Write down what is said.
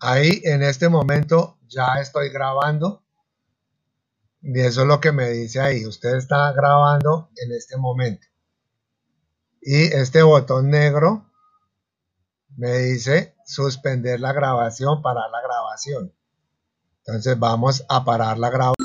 Ahí en este momento ya estoy grabando. Y eso es lo que me dice ahí. Usted está grabando en este momento. Y este botón negro me dice suspender la grabación, parar la grabación. Entonces vamos a parar la grabación.